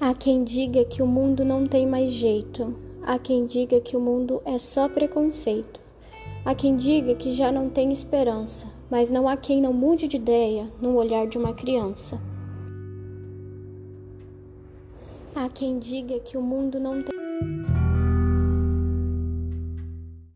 Há quem diga que o mundo não tem mais jeito, há quem diga que o mundo é só preconceito, há quem diga que já não tem esperança, mas não há quem não mude de ideia no olhar de uma criança. Há quem diga que o mundo não tem